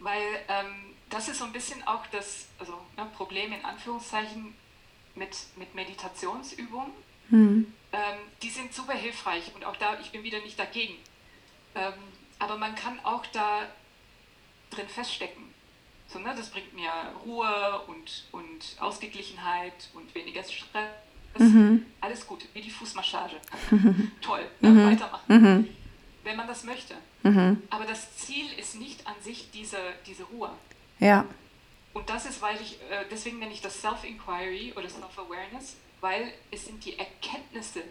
Speaker 2: Weil ähm, das ist so ein bisschen auch das also, ne, Problem in Anführungszeichen mit, mit Meditationsübungen.
Speaker 1: Mhm.
Speaker 2: Ähm, die sind super hilfreich und auch da, ich bin wieder nicht dagegen. Ähm, aber man kann auch da drin feststecken. So, ne, das bringt mir Ruhe und, und Ausgeglichenheit und weniger Stress.
Speaker 1: Mhm.
Speaker 2: Alles gut, wie die Fußmassage.
Speaker 1: Mhm.
Speaker 2: Toll,
Speaker 1: mhm.
Speaker 2: weitermachen.
Speaker 1: Mhm.
Speaker 2: Wenn man das möchte.
Speaker 1: Mhm.
Speaker 2: Aber das Ziel ist nicht an sich diese, diese Ruhe.
Speaker 1: Ja.
Speaker 2: Und das ist, weil ich, äh, deswegen nenne ich das Self-Inquiry oder Self-Awareness, weil es sind die Erkenntnisse,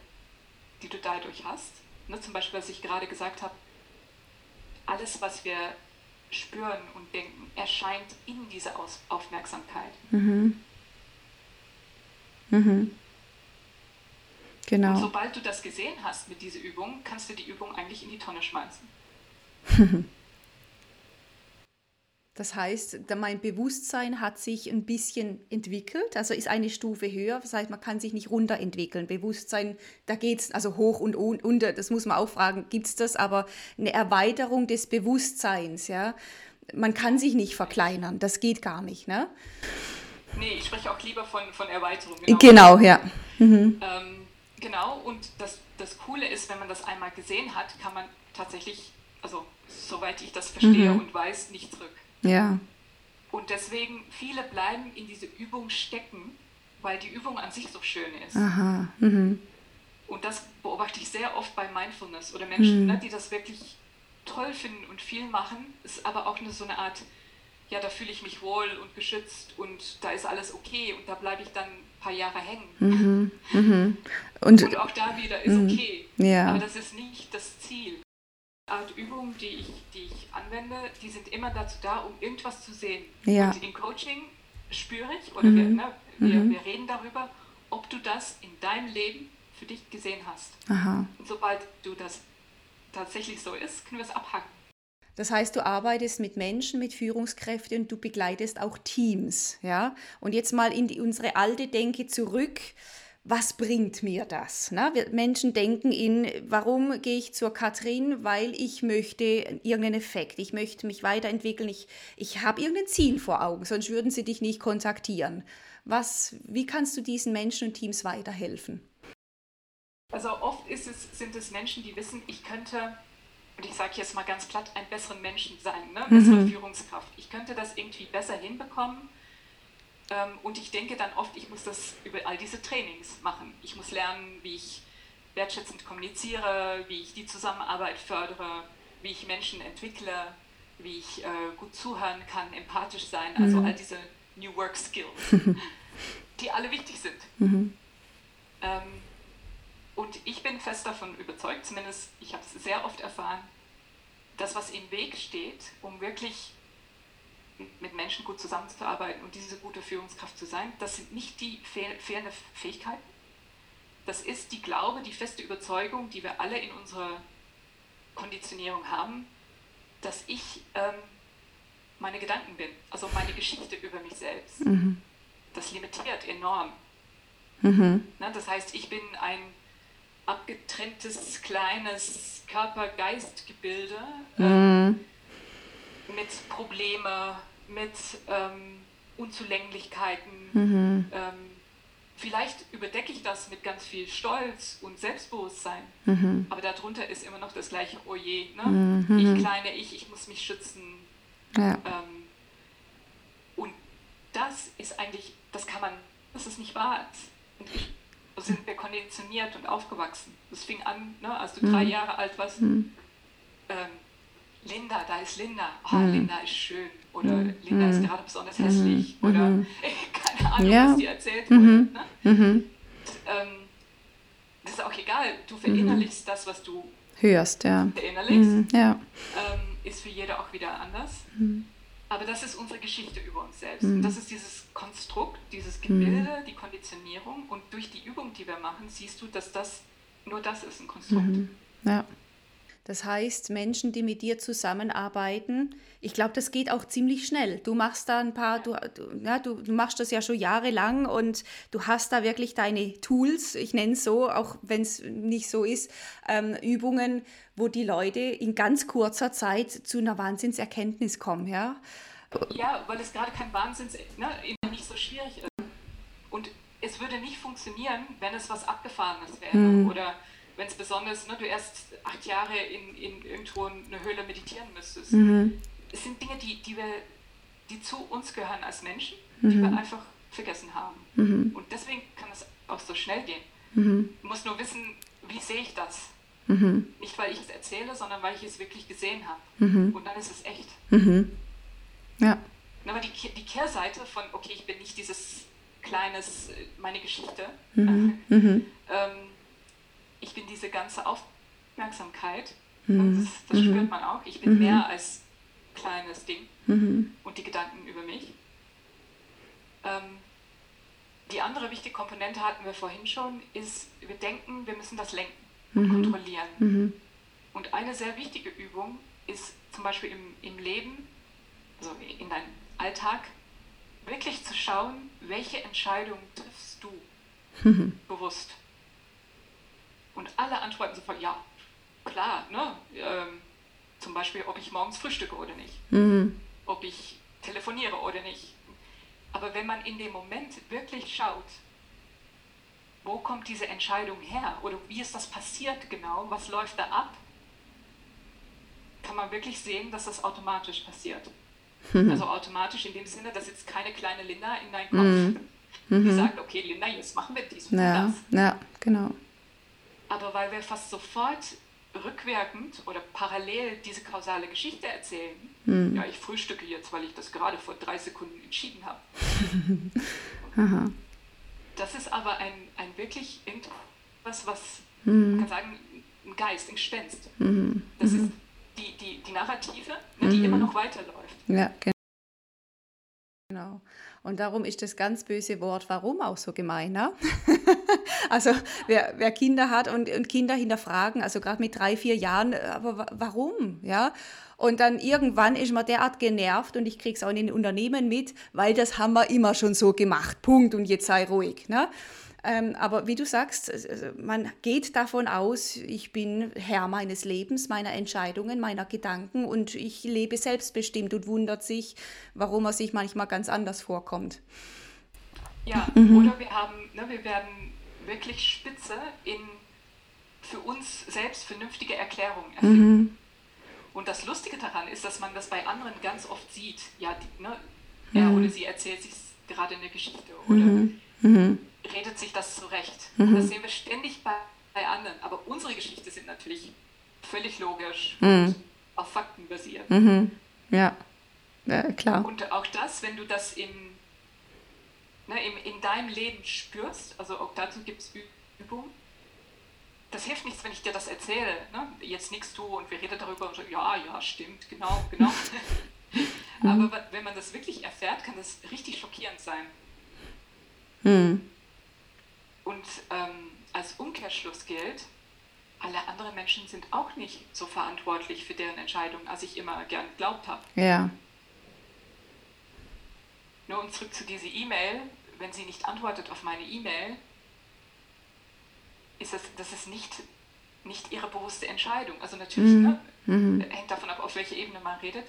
Speaker 2: die du dadurch hast. Ne, zum Beispiel, was ich gerade gesagt habe, alles, was wir spüren und denken, erscheint in dieser Aus Aufmerksamkeit.
Speaker 1: Mhm. Mhm. Genau.
Speaker 2: Und sobald du das gesehen hast mit dieser Übung, kannst du die Übung eigentlich in die Tonne schmeißen.
Speaker 1: Das heißt, mein Bewusstsein hat sich ein bisschen entwickelt, also ist eine Stufe höher. Das heißt, man kann sich nicht runterentwickeln. Bewusstsein, da geht es also hoch und unter, das muss man auch fragen, gibt es das, aber eine Erweiterung des Bewusstseins, ja. Man kann sich nicht verkleinern, das geht gar nicht, ne?
Speaker 2: Nee, ich spreche auch lieber von, von Erweiterung.
Speaker 1: Genau, genau ja.
Speaker 2: Mhm. Ähm, genau, und das, das Coole ist, wenn man das einmal gesehen hat, kann man tatsächlich, also soweit ich das verstehe mhm. und weiß, nicht zurück.
Speaker 1: Ja.
Speaker 2: Und deswegen, viele bleiben in diese Übung stecken, weil die Übung an sich so schön ist.
Speaker 1: Aha. Mhm.
Speaker 2: Und das beobachte ich sehr oft bei Mindfulness oder Menschen, mhm. ne, die das wirklich toll finden und viel machen, ist aber auch eine, so eine Art, ja, da fühle ich mich wohl und geschützt und da ist alles okay und da bleibe ich dann ein paar Jahre hängen.
Speaker 1: Mhm. Mhm.
Speaker 2: Und, und, auch da wieder ist
Speaker 1: mhm.
Speaker 2: okay.
Speaker 1: Ja.
Speaker 2: Aber das ist nicht das Ziel. Art Übungen, die ich, die ich anwende, die sind immer dazu da, um irgendwas zu sehen.
Speaker 1: Ja.
Speaker 2: Und in Coaching spüre ich, oder mhm. wir, ne, wir, mhm. wir, reden darüber, ob du das in deinem Leben für dich gesehen hast.
Speaker 1: Aha.
Speaker 2: Und sobald du das tatsächlich so ist, können wir es abhaken.
Speaker 1: Das heißt, du arbeitest mit Menschen, mit Führungskräften und du begleitest auch Teams, ja? Und jetzt mal in die, unsere alte Denke zurück was bringt mir das? Ne? Menschen denken in, warum gehe ich zur Katrin? Weil ich möchte irgendeinen Effekt, ich möchte mich weiterentwickeln, ich, ich habe irgendein Ziel vor Augen, sonst würden sie dich nicht kontaktieren. Was, wie kannst du diesen Menschen und Teams weiterhelfen?
Speaker 2: Also oft es, sind es Menschen, die wissen, ich könnte, und ich sage jetzt mal ganz platt, ein besseren Menschen sein, ne? bessere mhm. Führungskraft. Ich könnte das irgendwie besser hinbekommen und ich denke dann oft, ich muss das über all diese Trainings machen. Ich muss lernen, wie ich wertschätzend kommuniziere, wie ich die Zusammenarbeit fördere, wie ich Menschen entwickle, wie ich äh, gut zuhören kann, empathisch sein, also mhm. all diese New Work Skills, die alle wichtig sind. Mhm. Ähm, und ich bin fest davon überzeugt, zumindest ich habe es sehr oft erfahren, dass was im Weg steht, um wirklich mit Menschen gut zusammenzuarbeiten und diese gute Führungskraft zu sein, das sind nicht die fehl fehlenden Fähigkeiten. Das ist die Glaube, die feste Überzeugung, die wir alle in unserer Konditionierung haben, dass ich ähm, meine Gedanken bin, also meine Geschichte über mich selbst. Mhm. Das limitiert enorm. Mhm. Na, das heißt, ich bin ein abgetrenntes, kleines Körper-Geist-Gebilde. Mhm. Ähm, mit Problemen, mit ähm, Unzulänglichkeiten. Mhm. Ähm, vielleicht überdecke ich das mit ganz viel Stolz und Selbstbewusstsein, mhm. aber darunter ist immer noch das gleiche Oje. Oh ne? Mhm. Ich kleine Ich, ich muss mich schützen. Ja. Ähm, und das ist eigentlich, das kann man, das ist nicht wahr. Und ich, so sind wir konditioniert und aufgewachsen. Das fing an, ne, als du drei mhm. Jahre alt warst. Mhm. Ähm, Linda, da ist Linda. Oh, mhm. Linda ist schön. Oder mhm. Linda ist gerade besonders hässlich. Mhm. Oder mhm. keine Ahnung, ja. was dir erzählt wurde. Mhm. Ne? Mhm. Ähm, das ist auch egal. Du verinnerlichst das, was du
Speaker 1: hörst. Ja.
Speaker 2: Verinnerlichst. Ja. Ähm, ist für jeder auch wieder anders. Aber das ist unsere Geschichte über uns selbst. Das ist dieses Konstrukt, dieses Gebilde, die Konditionierung. Und durch die Übung, die wir machen, siehst du, dass das nur das ist, ein Konstrukt.
Speaker 1: Ja. Das heißt, Menschen, die mit dir zusammenarbeiten, ich glaube, das geht auch ziemlich schnell. Du machst da ein paar, du, ja, du, du, machst das ja schon jahrelang und du hast da wirklich deine Tools, ich nenne es so, auch wenn es nicht so ist, ähm, Übungen, wo die Leute in ganz kurzer Zeit zu einer Wahnsinnserkenntnis kommen. Ja,
Speaker 2: ja weil es gerade kein Wahnsinns, ne, nicht so schwierig ist. Und es würde nicht funktionieren, wenn es was Abgefahrenes wäre hm. oder wenn es besonders, ne, du erst acht Jahre in, in irgendwo eine Höhle meditieren müsstest. Mhm. Es sind Dinge, die, die, wir, die zu uns gehören als Menschen, mhm. die wir einfach vergessen haben. Mhm. Und deswegen kann es auch so schnell gehen. Mhm. Du musst nur wissen, wie sehe ich das? Mhm. Nicht, weil ich es erzähle, sondern weil ich es wirklich gesehen habe. Mhm. Und dann ist es echt. Ja. Aber die, die Kehrseite von, okay, ich bin nicht dieses kleines, äh, meine Geschichte, ähm, ich bin diese ganze Aufmerksamkeit, mhm. das, das mhm. spürt man auch, ich bin mhm. mehr als kleines Ding mhm. und die Gedanken über mich. Ähm, die andere wichtige Komponente hatten wir vorhin schon, ist, wir denken, wir müssen das lenken und mhm. kontrollieren. Mhm. Und eine sehr wichtige Übung ist zum Beispiel im, im Leben, also in deinem Alltag, wirklich zu schauen, welche Entscheidung triffst du bewusst. Und alle antworten sofort, ja, klar, ne? Ähm, zum Beispiel, ob ich morgens frühstücke oder nicht, mhm. ob ich telefoniere oder nicht. Aber wenn man in dem Moment wirklich schaut, wo kommt diese Entscheidung her oder wie ist das passiert genau, was läuft da ab, kann man wirklich sehen, dass das automatisch passiert. Mhm. Also automatisch in dem Sinne, dass jetzt keine kleine Linda in deinem Kopf, mhm. die mhm. sagt, okay Linda, jetzt machen wir dies und
Speaker 1: ja, das. Ja, genau
Speaker 2: aber weil wir fast sofort rückwirkend oder parallel diese kausale Geschichte erzählen. Hm. Ja, ich frühstücke jetzt, weil ich das gerade vor drei Sekunden entschieden habe. das ist aber ein, ein wirklich etwas, was, hm. man kann sagen, ein Geist, ein Gespenst. Hm. Das ist mhm. die, die, die Narrative, ne, die immer mhm. noch weiterläuft.
Speaker 1: Ja, genau. Und darum ist das ganz böse Wort warum auch so gemein. Ne? also wer, wer, Kinder hat und, und Kinder hinterfragen, also gerade mit drei, vier Jahren, aber warum? Ja? Und dann irgendwann ist man derart genervt und ich kriege es auch in den Unternehmen mit, weil das haben wir immer schon so gemacht. Punkt. Und jetzt sei ruhig. Ne? Ähm, aber wie du sagst, man geht davon aus, ich bin Herr meines Lebens, meiner Entscheidungen, meiner Gedanken und ich lebe selbstbestimmt und wundert sich, warum er sich manchmal ganz anders vorkommt.
Speaker 2: Ja, mhm. oder wir haben, ne, wir werden wirklich spitze in für uns selbst vernünftige Erklärungen erfinden. Mhm. Und das Lustige daran ist, dass man das bei anderen ganz oft sieht. Ja, die, ne, mhm. er oder sie erzählt sich gerade eine Geschichte oder mhm. redet sich das zurecht. Mhm. Das sehen wir ständig bei, bei anderen. Aber unsere Geschichte sind natürlich völlig logisch mhm. und auf Fakten basiert.
Speaker 1: Mhm. Ja. ja, klar.
Speaker 2: Und auch das, wenn du das im, ne, im, in deinem Leben spürst, also auch dazu gibt es Übungen, das hilft nichts, wenn ich dir das erzähle. Ne? Jetzt nichts du und wir reden darüber und so, ja, ja, stimmt, genau, genau. Mhm. Aber wenn man das wirklich erfährt, kann das richtig schockierend sein. Mhm. Und ähm, als Umkehrschluss gilt, alle anderen Menschen sind auch nicht so verantwortlich für deren Entscheidung, als ich immer gern geglaubt habe.
Speaker 1: Ja.
Speaker 2: Nur um zurück zu dieser E-Mail, wenn sie nicht antwortet auf meine E-Mail, ist das, das ist nicht, nicht ihre bewusste Entscheidung. Also natürlich mhm. Ne, mhm. hängt davon ab, auf welche Ebene man redet.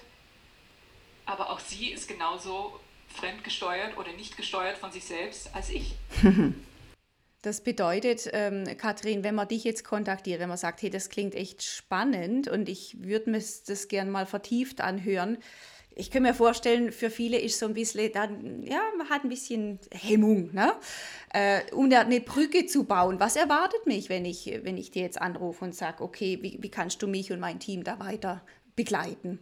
Speaker 2: Aber auch sie ist genauso fremdgesteuert oder nicht gesteuert von sich selbst als ich.
Speaker 1: Das bedeutet, ähm, Kathrin, wenn man dich jetzt kontaktiert, wenn man sagt, hey, das klingt echt spannend und ich würde mir das gerne mal vertieft anhören, ich kann mir vorstellen, für viele ist so ein bisschen, dann, ja, man hat ein bisschen Hemmung, ne? Äh, um eine Brücke zu bauen. Was erwartet mich, wenn ich, wenn ich dir jetzt anrufe und sage, okay, wie, wie kannst du mich und mein Team da weiter begleiten?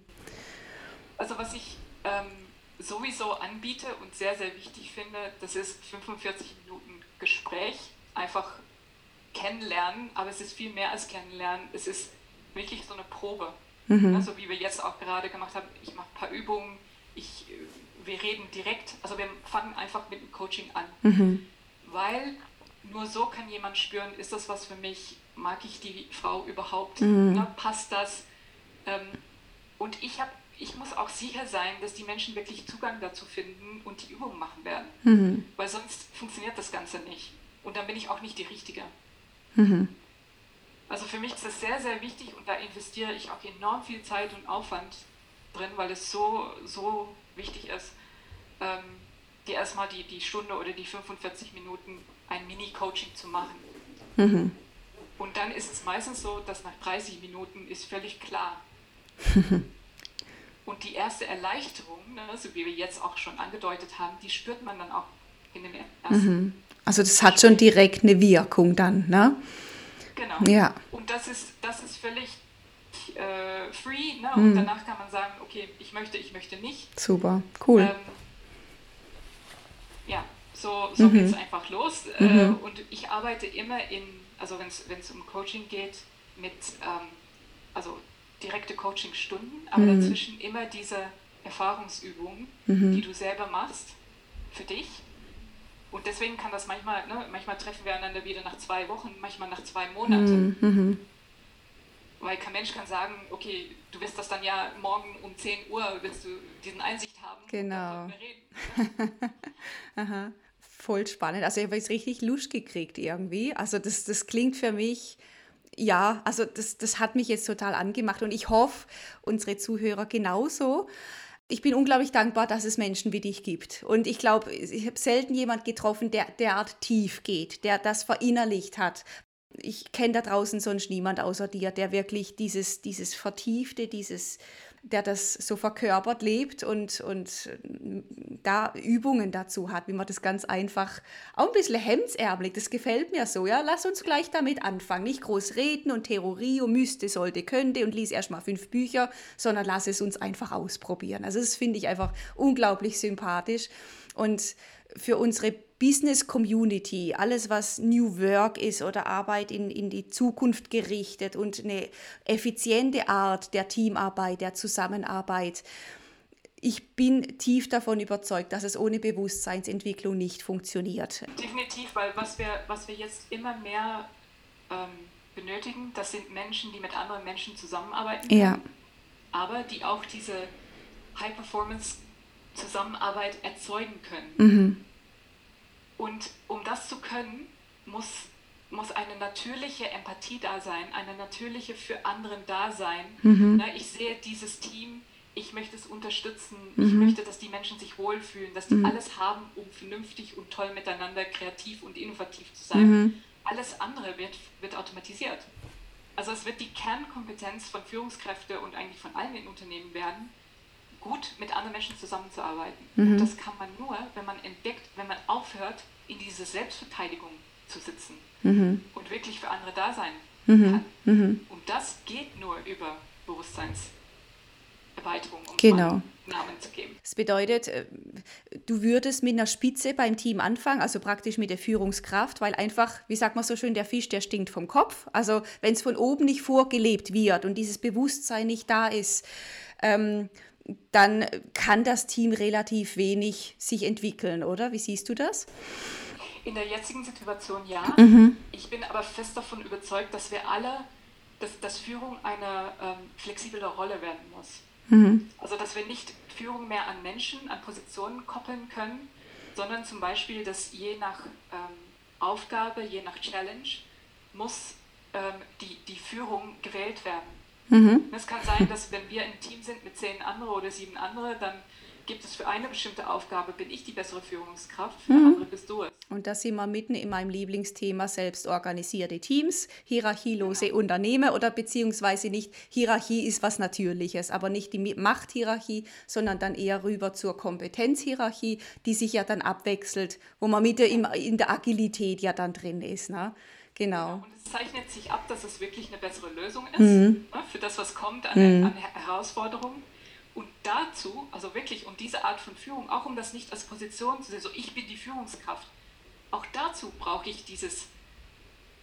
Speaker 2: Also was ich ähm, sowieso anbiete und sehr, sehr wichtig finde, das ist 45 Minuten Gespräch, einfach kennenlernen, aber es ist viel mehr als kennenlernen, es ist wirklich so eine Probe. Mhm. Also wie wir jetzt auch gerade gemacht haben, ich mache ein paar Übungen, ich, wir reden direkt, also wir fangen einfach mit dem Coaching an. Mhm. Weil nur so kann jemand spüren, ist das was für mich, mag ich die Frau überhaupt, mhm. ne, passt das? Ähm, und ich, hab, ich muss auch sicher sein, dass die Menschen wirklich Zugang dazu finden und die Übungen machen werden. Mhm. Weil sonst funktioniert das Ganze nicht. Und dann bin ich auch nicht die Richtige. Mhm. Also für mich ist das sehr, sehr wichtig und da investiere ich auch enorm viel Zeit und Aufwand drin, weil es so, so wichtig ist, ähm, dir erstmal die, die Stunde oder die 45 Minuten ein Mini-Coaching zu machen. Mhm. Und dann ist es meistens so, dass nach 30 Minuten ist völlig klar. und die erste Erleichterung, ne, so wie wir jetzt auch schon angedeutet haben, die spürt man dann auch in dem ersten. Mhm.
Speaker 1: Also das hat schon direkt eine Wirkung dann, ne?
Speaker 2: Genau.
Speaker 1: Ja.
Speaker 2: Und das ist, das ist völlig äh, free. Ne? Und mhm. danach kann man sagen, okay, ich möchte, ich möchte nicht.
Speaker 1: Super, cool. Ähm,
Speaker 2: ja, so, so mhm. geht es einfach los. Äh, mhm. Äh, und ich arbeite immer in, also wenn es um Coaching geht, mit ähm, also direkte Coaching-Stunden, aber mhm. dazwischen immer diese Erfahrungsübungen, mhm. die du selber machst für dich und deswegen kann das manchmal, ne, manchmal treffen wir einander wieder nach zwei Wochen, manchmal nach zwei Monaten. Mhm, mhm. Weil kein Mensch kann sagen, okay, du wirst das dann ja morgen um 10 Uhr, wirst du diesen Einsicht haben.
Speaker 1: Genau. Aha. Voll spannend. Also ich habe jetzt richtig Lust gekriegt irgendwie. Also das, das klingt für mich ja, also das, das hat mich jetzt total angemacht und ich hoffe, unsere Zuhörer genauso ich bin unglaublich dankbar, dass es Menschen wie dich gibt. Und ich glaube, ich habe selten jemand getroffen, der derart tief geht, der das verinnerlicht hat. Ich kenne da draußen sonst niemand außer dir, der wirklich dieses, dieses Vertiefte, dieses der das so verkörpert lebt und, und da Übungen dazu hat, wie man das ganz einfach, auch ein bisschen hemdsärmelig, das gefällt mir so, ja, lass uns gleich damit anfangen, nicht groß reden und Theorie und müsste, sollte, könnte und lies erstmal fünf Bücher, sondern lass es uns einfach ausprobieren. Also das finde ich einfach unglaublich sympathisch. Und für unsere Business Community, alles was New Work ist oder Arbeit in, in die Zukunft gerichtet und eine effiziente Art der Teamarbeit, der Zusammenarbeit. Ich bin tief davon überzeugt, dass es ohne Bewusstseinsentwicklung nicht funktioniert.
Speaker 2: Definitiv, weil was wir, was wir jetzt immer mehr ähm, benötigen, das sind Menschen, die mit anderen Menschen zusammenarbeiten,
Speaker 1: ja.
Speaker 2: aber die auch diese High-Performance-Zusammenarbeit erzeugen können. Mhm. Und um das zu können, muss, muss eine natürliche Empathie da sein, eine natürliche für anderen da sein. Mhm. Ne, ich sehe dieses Team, ich möchte es unterstützen, mhm. ich möchte, dass die Menschen sich wohlfühlen, dass die mhm. alles haben, um vernünftig und toll miteinander kreativ und innovativ zu sein. Mhm. Alles andere wird, wird automatisiert. Also es wird die Kernkompetenz von Führungskräften und eigentlich von allen in Unternehmen werden, gut mit anderen Menschen zusammenzuarbeiten. Mhm. Und das kann man nur, wenn man entdeckt, wenn man aufhört, in diese Selbstverteidigung zu sitzen mhm. und wirklich für andere da sein mhm. kann. Mhm. Und das geht nur über Bewusstseinserweiterung, um
Speaker 1: genau.
Speaker 2: Namen zu geben.
Speaker 1: Das bedeutet, äh, du würdest mit einer Spitze beim Team anfangen, also praktisch mit der Führungskraft, weil einfach, wie sagt man so schön, der Fisch, der stinkt vom Kopf. Also wenn es von oben nicht vorgelebt wird und dieses Bewusstsein nicht da ist, ähm, dann kann das Team relativ wenig sich entwickeln, oder? Wie siehst du das?
Speaker 2: In der jetzigen Situation ja. Mhm. Ich bin aber fest davon überzeugt, dass wir alle, dass, dass Führung eine ähm, flexible Rolle werden muss. Mhm. Also dass wir nicht Führung mehr an Menschen, an Positionen koppeln können, sondern zum Beispiel, dass je nach ähm, Aufgabe, je nach Challenge muss ähm, die, die Führung gewählt werden. Mhm. Es kann sein, dass wenn wir ein Team sind mit zehn anderen oder sieben anderen, dann gibt es für eine bestimmte Aufgabe, bin ich die bessere Führungskraft, für mhm. andere bist du es.
Speaker 1: Und da sind wir mitten in meinem Lieblingsthema selbstorganisierte Teams, hierarchielose genau. Unternehmen oder beziehungsweise nicht, Hierarchie ist was Natürliches, aber nicht die Machthierarchie, sondern dann eher rüber zur Kompetenzhierarchie, die sich ja dann abwechselt, wo man mit der, in der Agilität ja dann drin ist. Ne? Genau.
Speaker 2: Und es zeichnet sich ab, dass es wirklich eine bessere Lösung ist mhm. ne, für das, was kommt an, mhm. an Herausforderungen. Und dazu, also wirklich um diese Art von Führung, auch um das nicht als Position zu sehen, so ich bin die Führungskraft, auch dazu brauche ich dieses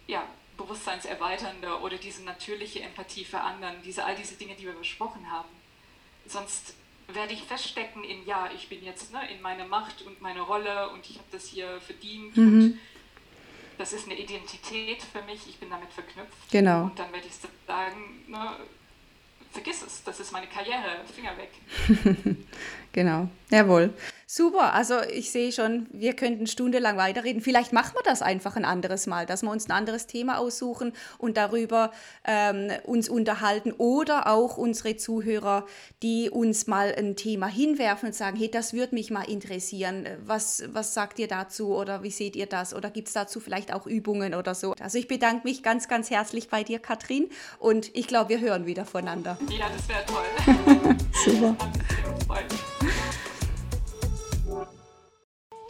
Speaker 2: ja, Bewusstseinserweiternde oder diese natürliche Empathie für anderen, diese, all diese Dinge, die wir besprochen haben. Sonst werde ich feststecken in, ja, ich bin jetzt ne, in meiner Macht und meiner Rolle und ich habe das hier verdient mhm. und das ist eine Identität für mich, ich bin damit verknüpft.
Speaker 1: Genau.
Speaker 2: Und dann werde ich sagen, ne, vergiss es, das ist meine Karriere, Finger weg.
Speaker 1: genau, jawohl. Super, also ich sehe schon, wir könnten stundenlang weiterreden. Vielleicht machen wir das einfach ein anderes Mal, dass wir uns ein anderes Thema aussuchen und darüber ähm, uns unterhalten oder auch unsere Zuhörer, die uns mal ein Thema hinwerfen und sagen, hey, das würde mich mal interessieren. Was, was sagt ihr dazu oder wie seht ihr das? Oder gibt es dazu vielleicht auch Übungen oder so? Also ich bedanke mich ganz, ganz herzlich bei dir, Katrin, und ich glaube, wir hören wieder voneinander.
Speaker 2: Ja, das wäre toll.
Speaker 1: Super.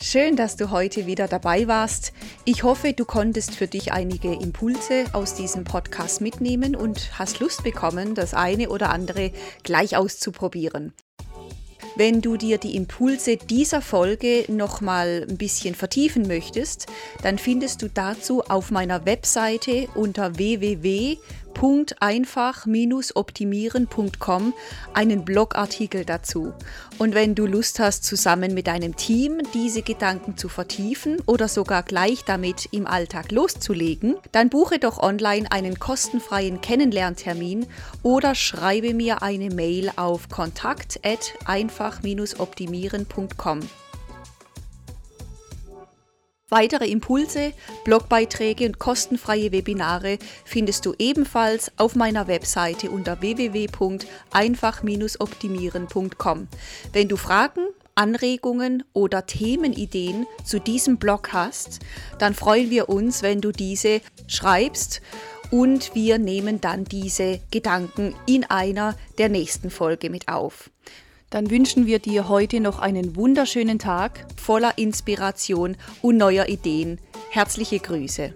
Speaker 1: Schön, dass du heute wieder dabei warst. Ich hoffe, du konntest für dich einige Impulse aus diesem Podcast mitnehmen und hast Lust bekommen, das eine oder andere gleich auszuprobieren. Wenn du dir die Impulse dieser Folge nochmal ein bisschen vertiefen möchtest, dann findest du dazu auf meiner Webseite unter www www.einfach-optimieren.com einen Blogartikel dazu. Und wenn du Lust hast, zusammen mit deinem Team diese Gedanken zu vertiefen oder sogar gleich damit im Alltag loszulegen, dann buche doch online einen kostenfreien Kennenlerntermin oder schreibe mir eine Mail auf kontakt@einfach-optimieren.com. Weitere Impulse, Blogbeiträge und kostenfreie Webinare findest du ebenfalls auf meiner Webseite unter www.einfach-optimieren.com. Wenn du Fragen, Anregungen oder Themenideen zu diesem Blog hast, dann freuen wir uns, wenn du diese schreibst und wir nehmen dann diese Gedanken in einer der nächsten Folge mit auf dann wünschen wir dir heute noch einen wunderschönen Tag voller Inspiration und neuer Ideen. Herzliche Grüße.